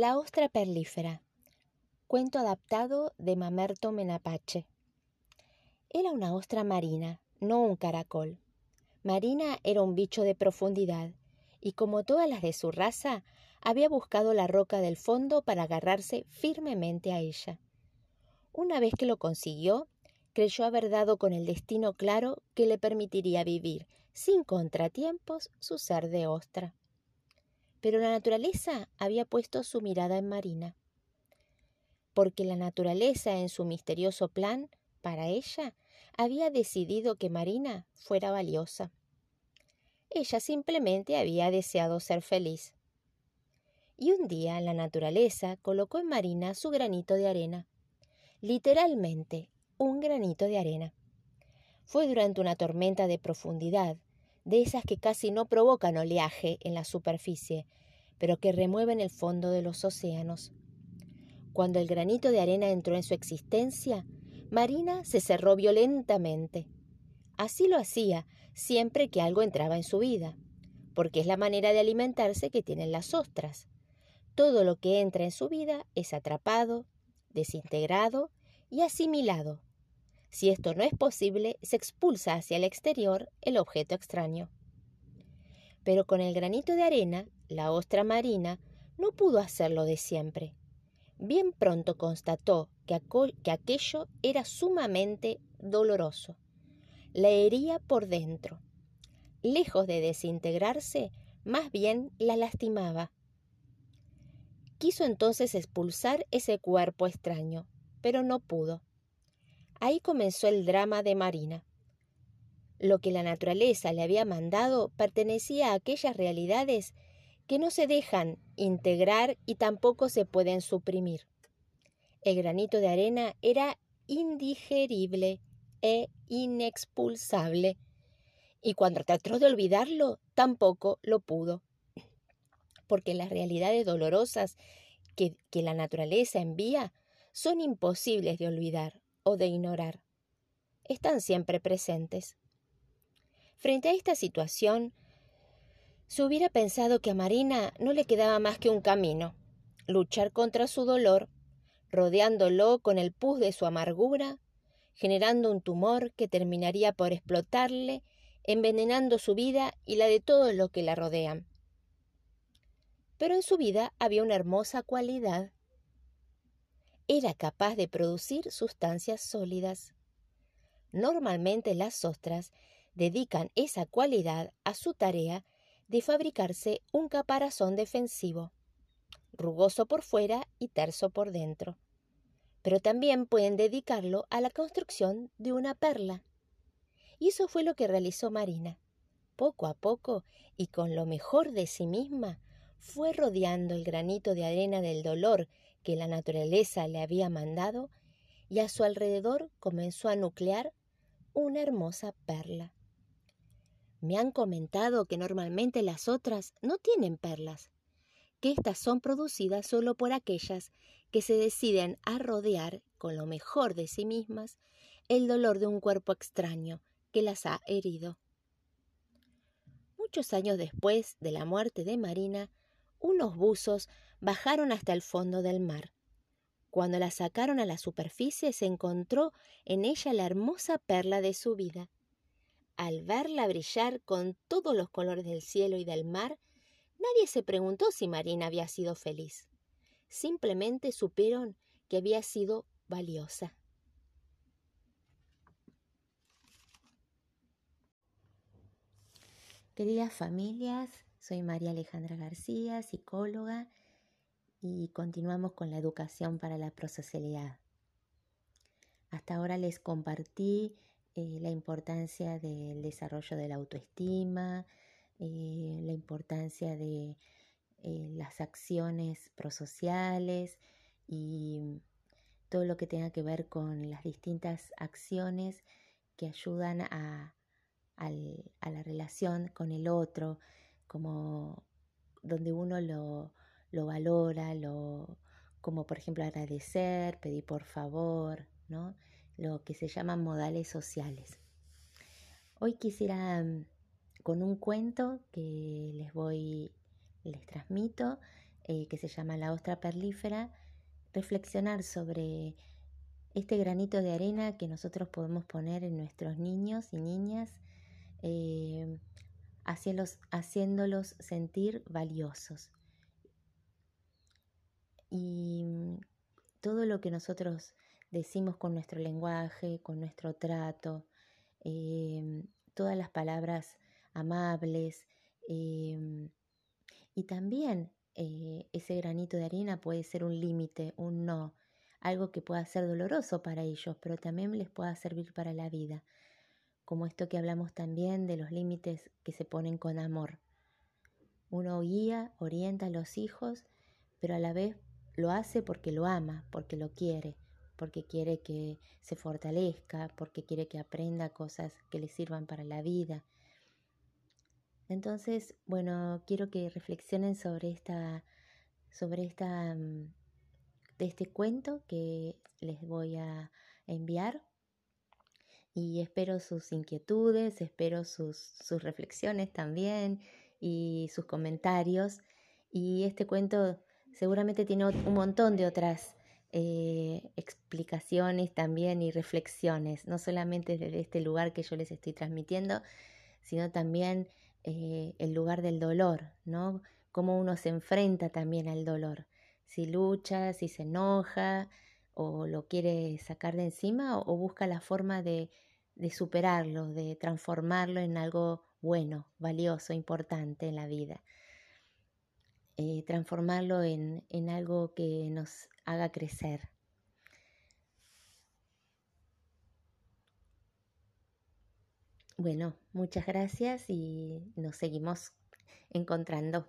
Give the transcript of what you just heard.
La ostra perlífera. Cuento adaptado de Mamerto Menapache. Era una ostra marina, no un caracol. Marina era un bicho de profundidad, y como todas las de su raza, había buscado la roca del fondo para agarrarse firmemente a ella. Una vez que lo consiguió, creyó haber dado con el destino claro que le permitiría vivir sin contratiempos su ser de ostra. Pero la naturaleza había puesto su mirada en Marina, porque la naturaleza en su misterioso plan, para ella, había decidido que Marina fuera valiosa. Ella simplemente había deseado ser feliz. Y un día la naturaleza colocó en Marina su granito de arena. Literalmente, un granito de arena. Fue durante una tormenta de profundidad, de esas que casi no provocan oleaje en la superficie, pero que remueven el fondo de los océanos. Cuando el granito de arena entró en su existencia, Marina se cerró violentamente. Así lo hacía siempre que algo entraba en su vida, porque es la manera de alimentarse que tienen las ostras. Todo lo que entra en su vida es atrapado, desintegrado y asimilado. Si esto no es posible, se expulsa hacia el exterior el objeto extraño. Pero con el granito de arena, la ostra marina no pudo hacerlo de siempre. Bien pronto constató que, que aquello era sumamente doloroso. La hería por dentro. Lejos de desintegrarse, más bien la lastimaba. Quiso entonces expulsar ese cuerpo extraño, pero no pudo. Ahí comenzó el drama de Marina. Lo que la naturaleza le había mandado pertenecía a aquellas realidades que no se dejan integrar y tampoco se pueden suprimir. El granito de arena era indigerible e inexpulsable, y cuando trató de olvidarlo, tampoco lo pudo, porque las realidades dolorosas que, que la naturaleza envía son imposibles de olvidar o de ignorar. Están siempre presentes. Frente a esta situación, se hubiera pensado que a Marina no le quedaba más que un camino, luchar contra su dolor, rodeándolo con el pus de su amargura, generando un tumor que terminaría por explotarle, envenenando su vida y la de todos los que la rodean. Pero en su vida había una hermosa cualidad era capaz de producir sustancias sólidas. Normalmente las ostras dedican esa cualidad a su tarea de fabricarse un caparazón defensivo, rugoso por fuera y terso por dentro. Pero también pueden dedicarlo a la construcción de una perla. Y eso fue lo que realizó Marina. Poco a poco y con lo mejor de sí misma, fue rodeando el granito de arena del dolor que la naturaleza le había mandado y a su alrededor comenzó a nuclear una hermosa perla. Me han comentado que normalmente las otras no tienen perlas, que éstas son producidas solo por aquellas que se deciden a rodear con lo mejor de sí mismas el dolor de un cuerpo extraño que las ha herido. Muchos años después de la muerte de Marina, unos buzos bajaron hasta el fondo del mar. Cuando la sacaron a la superficie se encontró en ella la hermosa perla de su vida. Al verla brillar con todos los colores del cielo y del mar, nadie se preguntó si Marina había sido feliz. Simplemente supieron que había sido valiosa. Queridas familias, soy María Alejandra García, psicóloga, y continuamos con la educación para la prosocialidad. Hasta ahora les compartí eh, la importancia del desarrollo de la autoestima, eh, la importancia de eh, las acciones prosociales y todo lo que tenga que ver con las distintas acciones que ayudan a la relación con el otro, como donde uno lo, lo valora, lo, como por ejemplo agradecer, pedir por favor, ¿no? lo que se llaman modales sociales. Hoy quisiera, mm, con un cuento que les voy, les transmito, eh, que se llama La Ostra Perlífera, reflexionar sobre este granito de arena que nosotros podemos poner en nuestros niños y niñas, eh, haciéndolos sentir valiosos. Y todo lo que nosotros decimos con nuestro lenguaje, con nuestro trato, em, todas las palabras amables em, y también eh, ese granito de arena puede ser un límite, un no, algo que pueda ser doloroso para ellos, pero también les pueda servir para la vida, como esto que hablamos también de los límites que se ponen con amor. Uno guía, orienta a los hijos, pero a la vez lo hace porque lo ama, porque lo quiere, porque quiere que se fortalezca, porque quiere que aprenda cosas que le sirvan para la vida. Entonces, bueno, quiero que reflexionen sobre esta, sobre esta, mm, de este cuento que les voy a enviar y espero sus inquietudes, espero sus, sus reflexiones también y sus comentarios. Y este cuento seguramente tiene un montón de otras eh, explicaciones también y reflexiones, no solamente desde este lugar que yo les estoy transmitiendo, sino también eh, el lugar del dolor, ¿no? Cómo uno se enfrenta también al dolor, si lucha, si se enoja o lo quiere sacar de encima o, busca la forma de, de superarlo, de transformarlo en algo bueno, valioso, importante en la vida. Eh, transformarlo en, en algo que nos haga crecer. Bueno, muchas gracias y nos seguimos encontrando.